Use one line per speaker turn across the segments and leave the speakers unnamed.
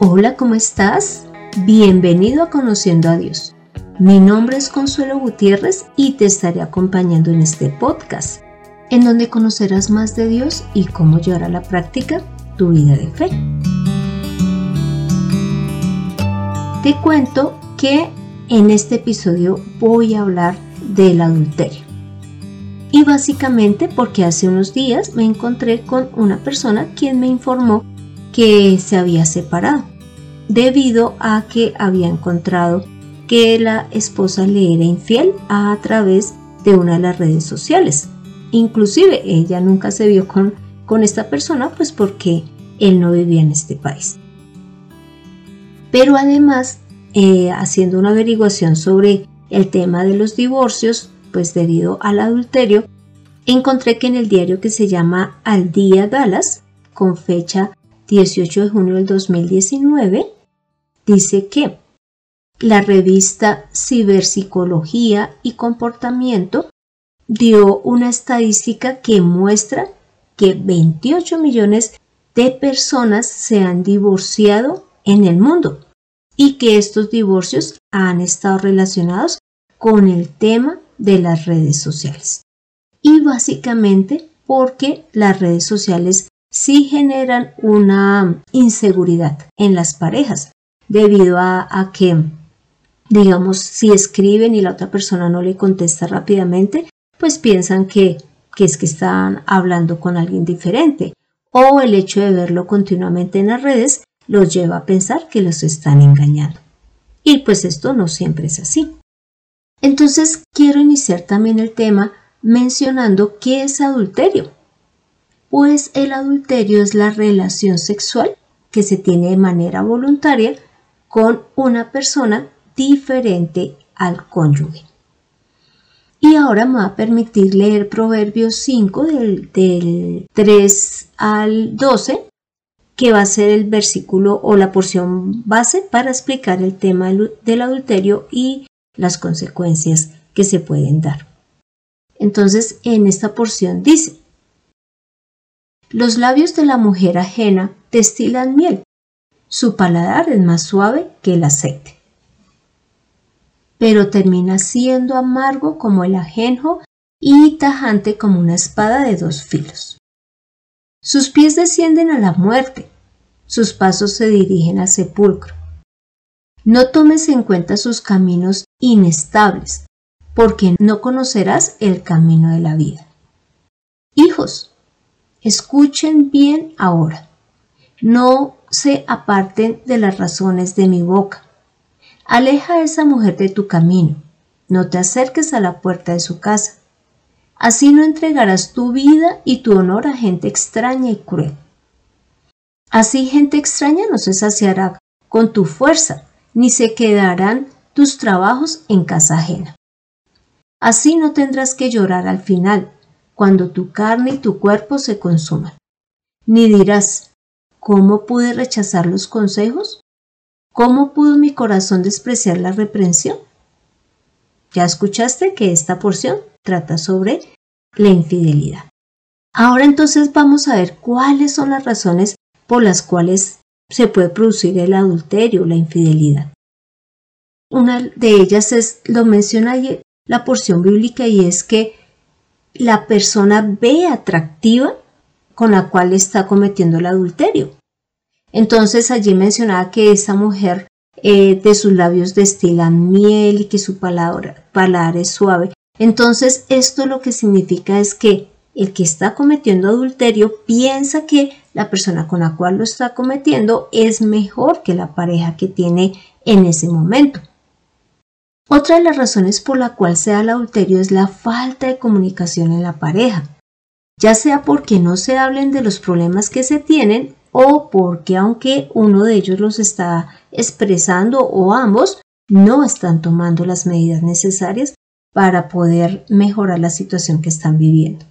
Hola, ¿cómo estás? Bienvenido a Conociendo a Dios. Mi nombre es Consuelo Gutiérrez y te estaré acompañando en este podcast, en donde conocerás más de Dios y cómo llevar a la práctica tu vida de fe. Te cuento que en este episodio voy a hablar del adulterio. Y básicamente porque hace unos días me encontré con una persona quien me informó que se había separado debido a que había encontrado que la esposa le era infiel a través de una de las redes sociales. Inclusive ella nunca se vio con, con esta persona pues porque él no vivía en este país. Pero además, eh, haciendo una averiguación sobre el tema de los divorcios, pues debido al adulterio, encontré que en el diario que se llama Al Día Dallas, con fecha 18 de junio del 2019, dice que la revista Ciberpsicología y Comportamiento dio una estadística que muestra que 28 millones de personas se han divorciado en el mundo y que estos divorcios han estado relacionados con el tema de las redes sociales. Y básicamente porque las redes sociales sí generan una inseguridad en las parejas debido a, que, digamos, si escriben y la otra persona no le contesta rápidamente, pues piensan que, que es que están hablando con alguien diferente o el hecho de verlo continuamente en las redes los lleva a pensar que los están engañando. Y pues esto no siempre es así. Entonces quiero iniciar también el tema mencionando qué es adulterio pues el adulterio es la relación sexual que se tiene de manera voluntaria con una persona diferente al cónyuge. Y ahora me va a permitir leer Proverbios 5 del, 3 al 12, que va a ser el versículo o la porción base para explicar el tema del adulterio y las consecuencias que se pueden dar. Entonces, en esta porción dice, los labios de la mujer ajena destilan miel. Su paladar es más suave que el aceite. Pero termina siendo amargo como el ajenjo y tajante como una espada de dos filos. Sus pies descienden a la muerte, sus pasos se dirigen al sepulcro. No tomes en cuenta sus caminos inestables, porque no conocerás el camino de la vida. Hijos, Escuchen bien ahora. No se aparten de las razones de mi boca. Aleja a esa mujer de tu camino. No te acerques a la puerta de su casa. Así no entregarás tu vida y tu honor a gente extraña y cruel. Así gente extraña no se saciará con tu fuerza, ni se quedarán tus trabajos en casa ajena. Así no tendrás que llorar al final, cuando tu carne y tu cuerpo se consuman. Ni dirás, ¿cómo pude rechazar los consejos? ¿Cómo pudo mi corazón despreciar la reprensión? Ya escuchaste que esta porción trata sobre la infidelidad. Ahora entonces vamos a ver cuáles son las razones por las cuales se puede producir el adulterio, la infidelidad. Una de ellas es, lo menciona la porción bíblica y es que la persona ve atractiva con la cual está cometiendo el adulterio. Entonces allí mencionaba que esa mujer eh, de sus labios destila miel y que su palabra, palabra es suave. Entonces esto lo que significa es que el que está cometiendo adulterio piensa que la persona con la cual lo está cometiendo es mejor que la pareja que tiene en ese momento. Otra de las razones por la cual se da el adulterio es la falta de comunicación en la pareja, ya sea porque no se hablen de los problemas que se tienen o porque aunque uno de ellos los está expresando o ambos, no están tomando las medidas necesarias para poder mejorar la situación que están viviendo.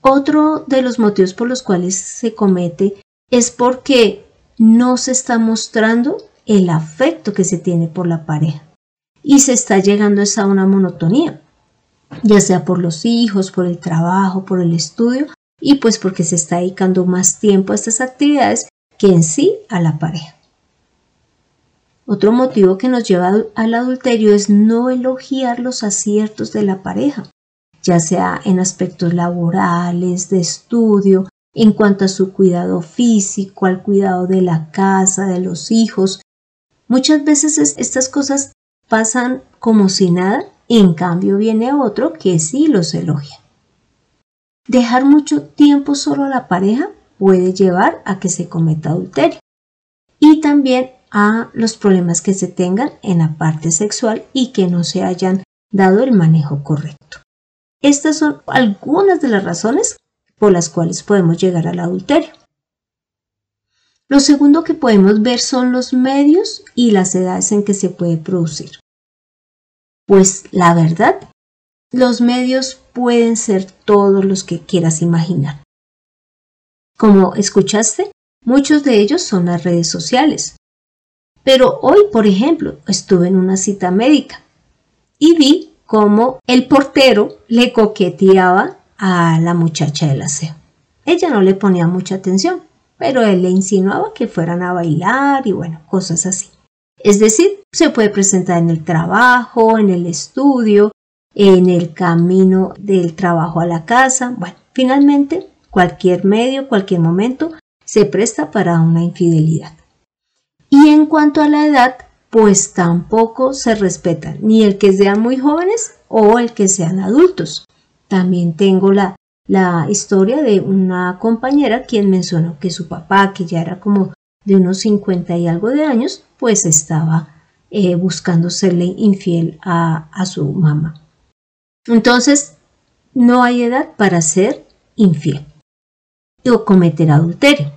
Otro de los motivos por los cuales se comete es porque no se está mostrando el afecto que se tiene por la pareja y se está llegando a una monotonía, ya sea por los hijos, por el trabajo, por el estudio y pues porque se está dedicando más tiempo a estas actividades que en sí a la pareja. Otro motivo que nos lleva al adulterio es no elogiar los aciertos de la pareja, ya sea en aspectos laborales, de estudio, en cuanto a su cuidado físico, al cuidado de la casa, de los hijos. Muchas veces estas cosas pasan como si nada, en cambio viene otro que sí los elogia. Dejar mucho tiempo solo a la pareja puede llevar a que se cometa adulterio. Y también a los problemas que se tengan en la parte sexual y que no se hayan dado el manejo correcto. Estas son algunas de las razones por las cuales podemos llegar al adulterio. Lo segundo que podemos ver son los medios y las edades en que se puede producir. Pues la verdad, los medios pueden ser todos los que quieras imaginar. Como escuchaste, muchos de ellos son las redes sociales, pero hoy, por ejemplo, estuve en una cita médica y vi cómo el portero le coqueteaba a la muchacha del aseo. Ella no le ponía mucha atención, pero él le insinuaba que fueran a bailar y bueno, cosas así. Es decir, se puede presentar en el trabajo, en el estudio, en el camino del trabajo a la casa. Bueno, finalmente, cualquier medio, cualquier momento se presta para una infidelidad. Y en cuanto a la edad, pues tampoco se respeta ni el que sean muy jóvenes o el que sean adultos. También tengo la, la historia de una compañera quien mencionó que su papá, que ya era como de unos 50 y algo de años, pues estaba eh, buscando serle infiel a, a su mamá. Entonces, no hay edad para ser infiel o cometer adulterio.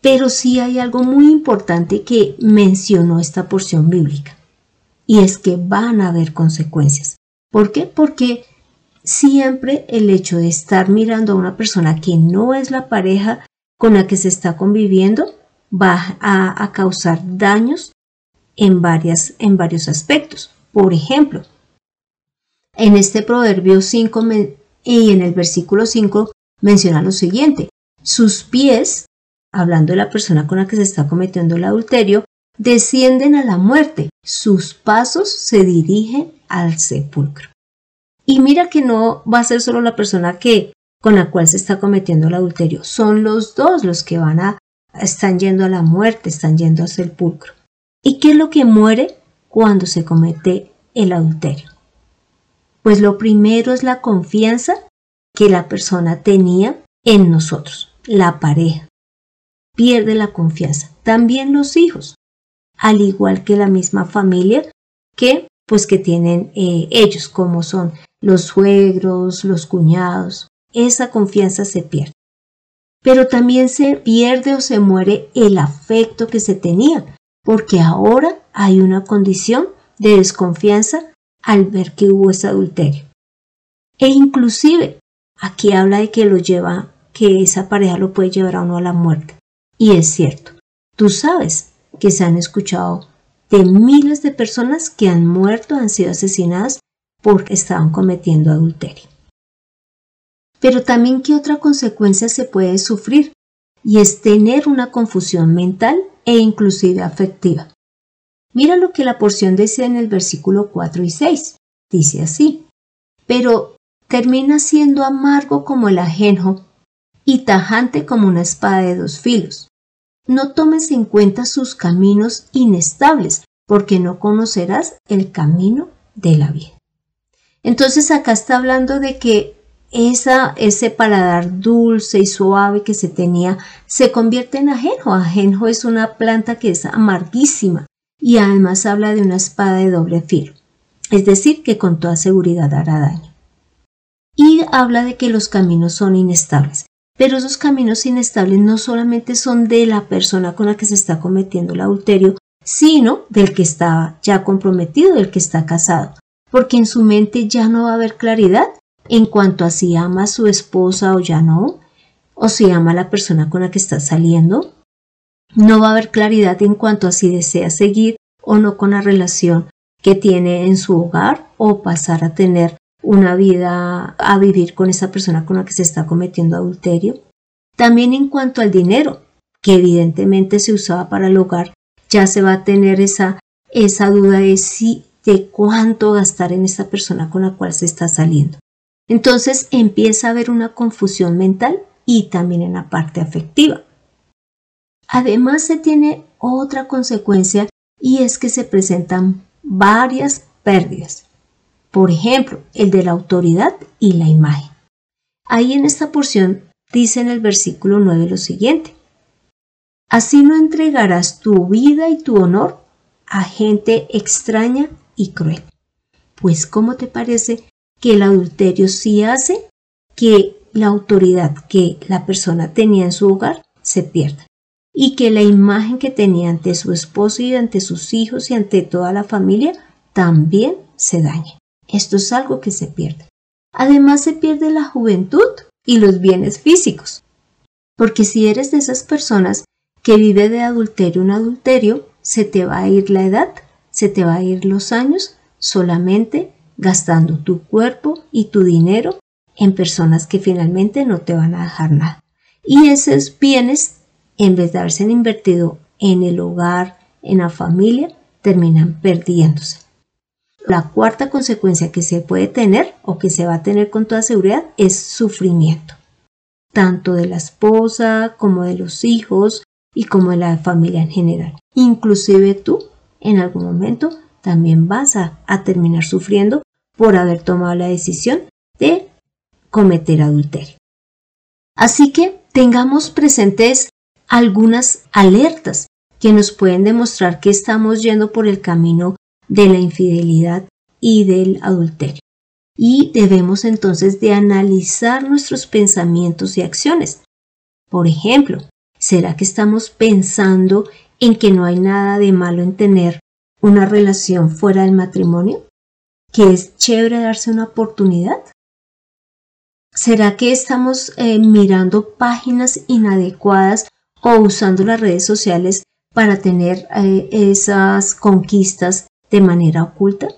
Pero sí hay algo muy importante que mencionó esta porción bíblica, y es que van a haber consecuencias. ¿Por qué? Porque siempre el hecho de estar mirando a una persona que no es la pareja con la que se está conviviendo va a, causar daños en, varias, en varios aspectos. Por ejemplo, en este proverbio 5 y en el versículo 5 menciona lo siguiente, sus pies hablando de la persona con la que se está cometiendo el adulterio, descienden a la muerte, sus pasos se dirigen al sepulcro. Y mira que no va a ser solo la persona que con la cual se está cometiendo el adulterio, son los dos los que van a están yendo a la muerte, están yendo al sepulcro. ¿Y qué es lo que muere cuando se comete el adulterio? Pues lo primero es la confianza que la persona tenía en nosotros, la pareja pierde la confianza. También los hijos, al igual que la misma familia que pues que tienen eh, ellos, como son los suegros, los cuñados. Esa confianza se pierde. Pero también se pierde o se muere el afecto que se tenía, porque ahora hay una condición de desconfianza al ver que hubo ese adulterio. E inclusive aquí habla de que lo lleva, que esa pareja lo puede llevar a uno a la muerte. Y es cierto, tú sabes que se han escuchado de miles de personas que han muerto, han sido asesinadas porque estaban cometiendo adulterio. Pero también qué otra consecuencia se puede sufrir y es tener una confusión mental e inclusive afectiva. Mira lo que la porción dice en el versículo 4 y 6. Dice así, pero termina siendo amargo como el ajenjo y tajante como una espada de dos filos. No tomes en cuenta sus caminos inestables, porque no conocerás el camino de la vida. Entonces acá está hablando de que esa, ese paladar dulce y suave que se tenía se convierte en ajenjo. Ajenjo es una planta que es amarguísima y además habla de una espada de doble filo, es decir, que con toda seguridad hará daño. Y habla de que los caminos son inestables. Pero esos caminos inestables no solamente son de la persona con la que se está cometiendo el adulterio, sino del que está ya comprometido, del que está casado, porque en su mente ya no va a haber claridad en cuanto a si ama a su esposa o ya no, o si ama a la persona con la que está saliendo. No va a haber claridad en cuanto a si desea seguir o no con la relación que tiene en su hogar o pasar a tener una vida a vivir con esa persona con la que se está cometiendo adulterio. También en cuanto al dinero, que evidentemente se usaba para el hogar, ya se va a tener esa, esa duda de si de cuánto gastar en esta persona con la cual se está saliendo. Entonces empieza a haber una confusión mental y también en la parte afectiva. Además se tiene otra consecuencia y es que se presentan varias pérdidas. Por ejemplo, el de la autoridad y la imagen. Ahí en esta porción dice en el versículo 9 lo siguiente. Así no entregarás tu vida y tu honor a gente extraña y cruel. Pues ¿cómo te parece que el adulterio sí hace que la autoridad que la persona tenía en su hogar se pierda? y que la imagen que tenía ante su esposo y ante sus hijos y ante toda la familia también se dañe. Esto es algo que se pierde. Además se pierde la juventud y los bienes físicos. Porque si eres de esas personas que vive de adulterio en adulterio, se te va a ir la edad, se te va a ir los años solamente gastando tu cuerpo y tu dinero en personas que finalmente no te van a dejar nada. Y esos bienes, en vez de haberse invertido en el hogar, en la familia, terminan perdiéndose. La cuarta consecuencia que se puede tener o que se va a tener con toda seguridad es sufrimiento, tanto de la esposa como de los hijos y como de la familia en general. Inclusive tú en algún momento también vas a, a terminar sufriendo por haber tomado la decisión de cometer adulterio. Así que tengamos presentes algunas alertas que nos pueden demostrar que estamos yendo por el camino de la infidelidad y del adulterio. Y debemos entonces de analizar nuestros pensamientos y acciones. Por ejemplo, ¿será que estamos pensando en que no hay nada de malo en tener una relación fuera del matrimonio? ¿Que es chévere darse una oportunidad? ¿Será que estamos eh, mirando páginas inadecuadas o usando las redes sociales para tener eh, esas conquistas de manera oculta?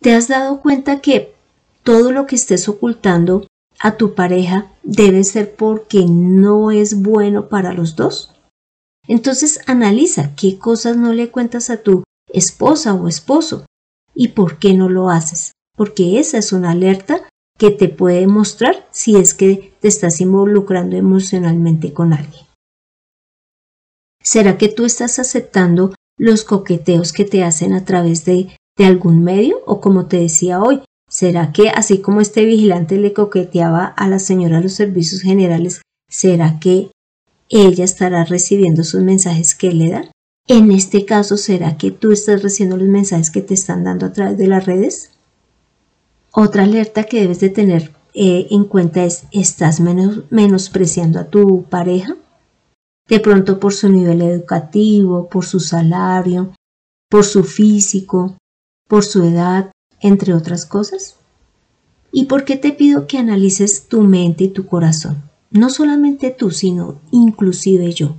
¿Te has dado cuenta que todo lo que estés ocultando a tu pareja debe ser porque no es bueno para los dos? Entonces analiza qué cosas no le cuentas a tu esposa o esposo y por qué no lo haces, porque esa es una alerta que te puede mostrar si es que te estás involucrando emocionalmente con alguien. ¿Será que tú estás aceptando los coqueteos que te hacen a través de, algún medio o como te decía hoy, ¿será que así como este vigilante le coqueteaba a la señora de los servicios generales, ¿será que ella estará recibiendo sus mensajes que le da? En este caso, ¿será que tú estás recibiendo los mensajes que te están dando a través de las redes? Otra alerta que debes de tener eh, en cuenta es, ¿estás menospreciando a tu pareja? de pronto por su nivel educativo, por su salario, por su físico, por su edad, entre otras cosas? ¿Y por qué te pido que analices tu mente y tu corazón? No solamente tú, sino inclusive yo.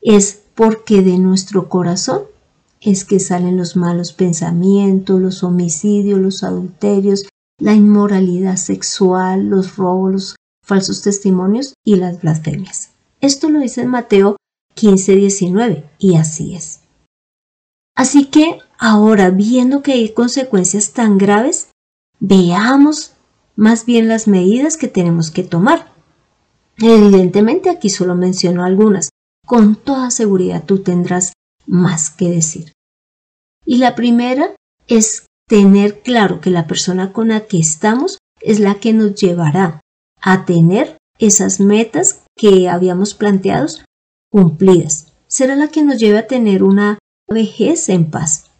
Es porque de nuestro corazón es que salen los malos pensamientos, los homicidios, los adulterios, la inmoralidad sexual, los robos, los falsos testimonios y las blasfemias. Esto lo dice en Mateo 15, 19 y así es. Así que ahora, viendo que hay consecuencias tan graves, veamos más bien las medidas que tenemos que tomar. Evidentemente aquí solo menciono algunas. Con toda seguridad tú tendrás más que decir. Y la primera es tener claro que la persona con la que estamos es la que nos llevará a tener esas metas que habíamos planteado cumplidas. Será la que nos lleve a tener una vejez en paz,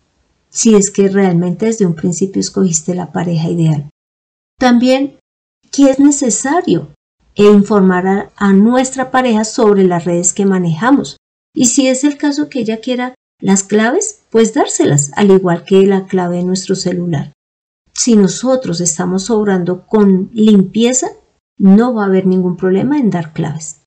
si es que realmente desde un principio escogiste la pareja ideal. También que es necesario e informar a, nuestra pareja sobre las redes que manejamos. Y si es el caso que ella quiera las claves, pues dárselas, al igual que la clave de nuestro celular. Si nosotros estamos obrando con limpieza, no va a haber ningún problema en dar claves.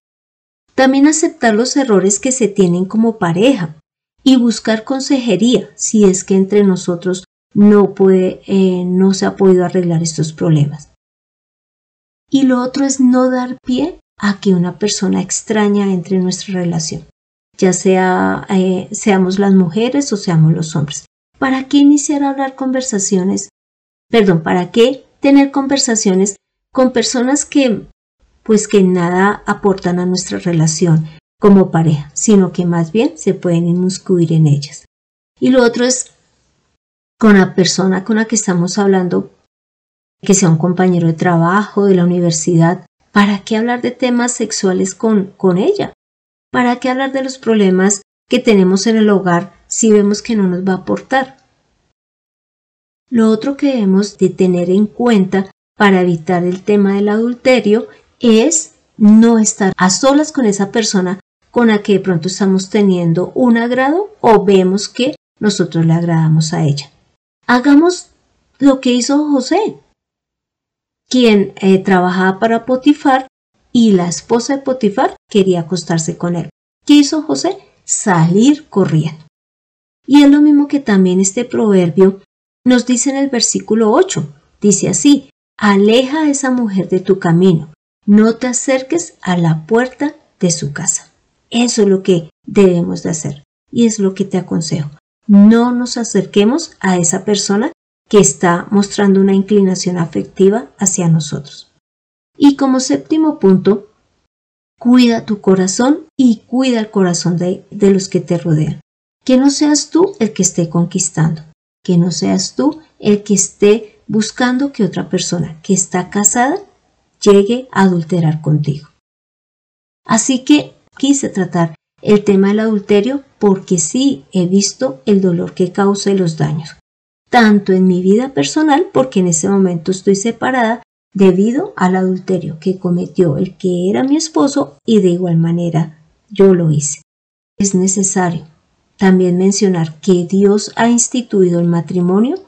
También aceptar los errores que se tienen como pareja y buscar consejería si es que entre nosotros no, puede, eh, no se ha podido arreglar estos problemas. Y lo otro es no dar pie a que una persona extraña entre en nuestra relación, ya sea eh, seamos las mujeres o seamos los hombres. ¿Para qué iniciar a hablar conversaciones? Perdón, ¿para qué tener conversaciones con personas que pues que nada aportan a nuestra relación como pareja, sino que más bien se pueden inmiscuir en ellas? Y lo otro es con la persona con la que estamos hablando, que sea un compañero de trabajo, de la universidad, ¿para qué hablar de temas sexuales con, con ella? ¿Para qué hablar de los problemas que tenemos en el hogar si vemos que no nos va a aportar? Lo otro que debemos de tener en cuenta para evitar el tema del adulterio es no estar a solas con esa persona con la que de pronto estamos teniendo un agrado o vemos que nosotros le agradamos a ella. Hagamos lo que hizo José, quien eh, trabajaba para Potifar y la esposa de Potifar quería acostarse con él. ¿Qué hizo José? Salir corriendo. Y es lo mismo que también este proverbio nos dice en el versículo 8. Dice así, aleja a esa mujer de tu camino, no te acerques a la puerta de su casa. Eso es lo que debemos de hacer y es lo que te aconsejo no nos acerquemos a esa persona que está mostrando una inclinación afectiva hacia nosotros. Y como séptimo punto, cuida tu corazón y cuida el corazón de, de, los que te rodean. Que no seas tú el que esté conquistando, que no seas tú el que esté buscando que otra persona que está casada llegue a adulterar contigo. Así que quise tratar el tema del adulterio porque sí he visto el dolor que causa y los daños, tanto en mi vida personal porque en ese momento estoy separada debido al adulterio que cometió el que era mi esposo y de igual manera yo lo hice. Es necesario también mencionar que Dios ha instituido el matrimonio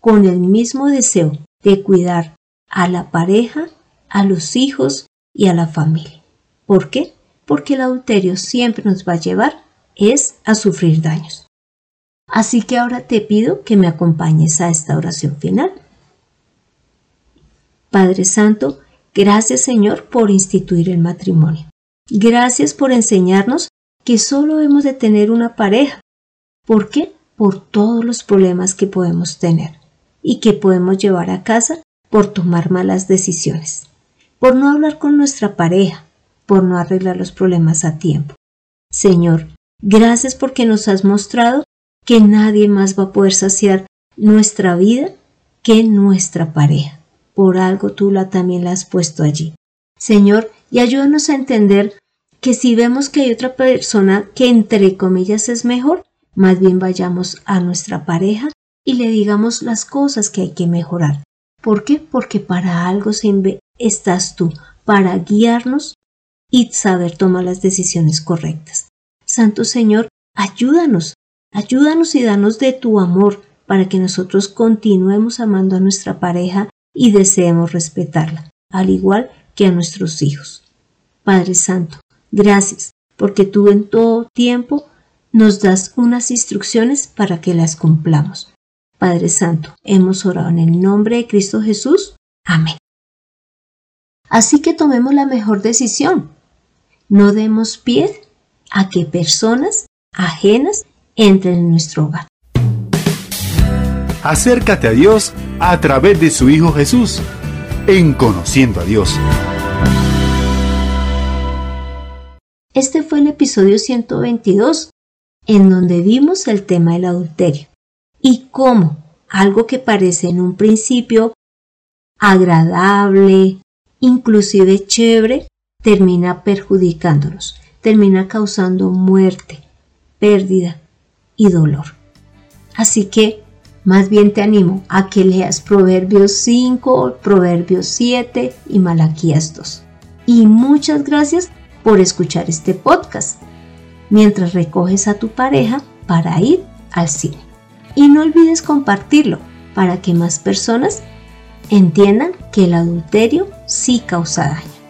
con el mismo deseo de cuidar a la pareja, a los hijos y a la familia. ¿Por qué? porque el adulterio siempre nos va a llevar es a sufrir daños. Así que ahora te pido que me acompañes a esta oración final. Padre Santo, gracias Señor por instituir el matrimonio. Gracias por enseñarnos que solo hemos de tener una pareja. ¿Por qué? Por todos los problemas que podemos tener y que podemos llevar a casa por tomar malas decisiones, por no hablar con nuestra pareja, por no arreglar los problemas a tiempo. Señor, gracias porque nos has mostrado que nadie más va a poder saciar nuestra vida que nuestra pareja. Por algo tú la también la has puesto allí. Señor, y ayúdanos a entender que si vemos que hay otra persona que entre comillas es mejor, más bien vayamos a nuestra pareja y le digamos las cosas que hay que mejorar. ¿Por qué? Porque para algo estás tú, para guiarnos y saber tomar las decisiones correctas. Santo Señor, ayúdanos, ayúdanos y danos de tu amor para que nosotros continuemos amando a nuestra pareja y deseemos respetarla, al igual que a nuestros hijos. Padre Santo, gracias, porque tú en todo tiempo nos das unas instrucciones para que las cumplamos. Padre Santo, hemos orado en el nombre de Cristo Jesús. Amén. Así que tomemos la mejor decisión, no demos pie a que personas ajenas entren en nuestro hogar.
Acércate a Dios a través de su Hijo Jesús, en Conociendo a Dios.
Este fue el episodio 122, en donde vimos el tema del adulterio y cómo algo que parece en un principio agradable, inclusive chévere, termina perjudicándonos, termina causando muerte, pérdida dolor. Así que más bien te animo a que leas Proverbios 5, Proverbios 7 y Malaquías 2. Y muchas gracias por escuchar este podcast mientras recoges a tu pareja para ir al cine. Y no olvides compartirlo para que más personas entiendan que el adulterio sí causa daño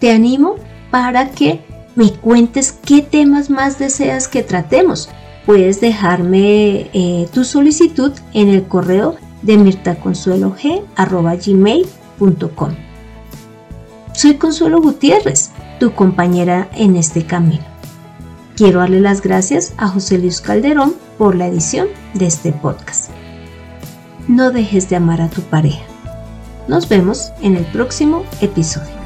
te animo para que me cuentes qué temas más deseas que tratemos. Puedes dejarme eh, tu solicitud en el correo de mirtaconsuelog.gmail.com Soy Consuelo Gutiérrez, tu compañera en este camino. Quiero darle las gracias a José Luis Calderón por la edición de este podcast. No dejes de amar a tu pareja. Nos vemos en el próximo episodio.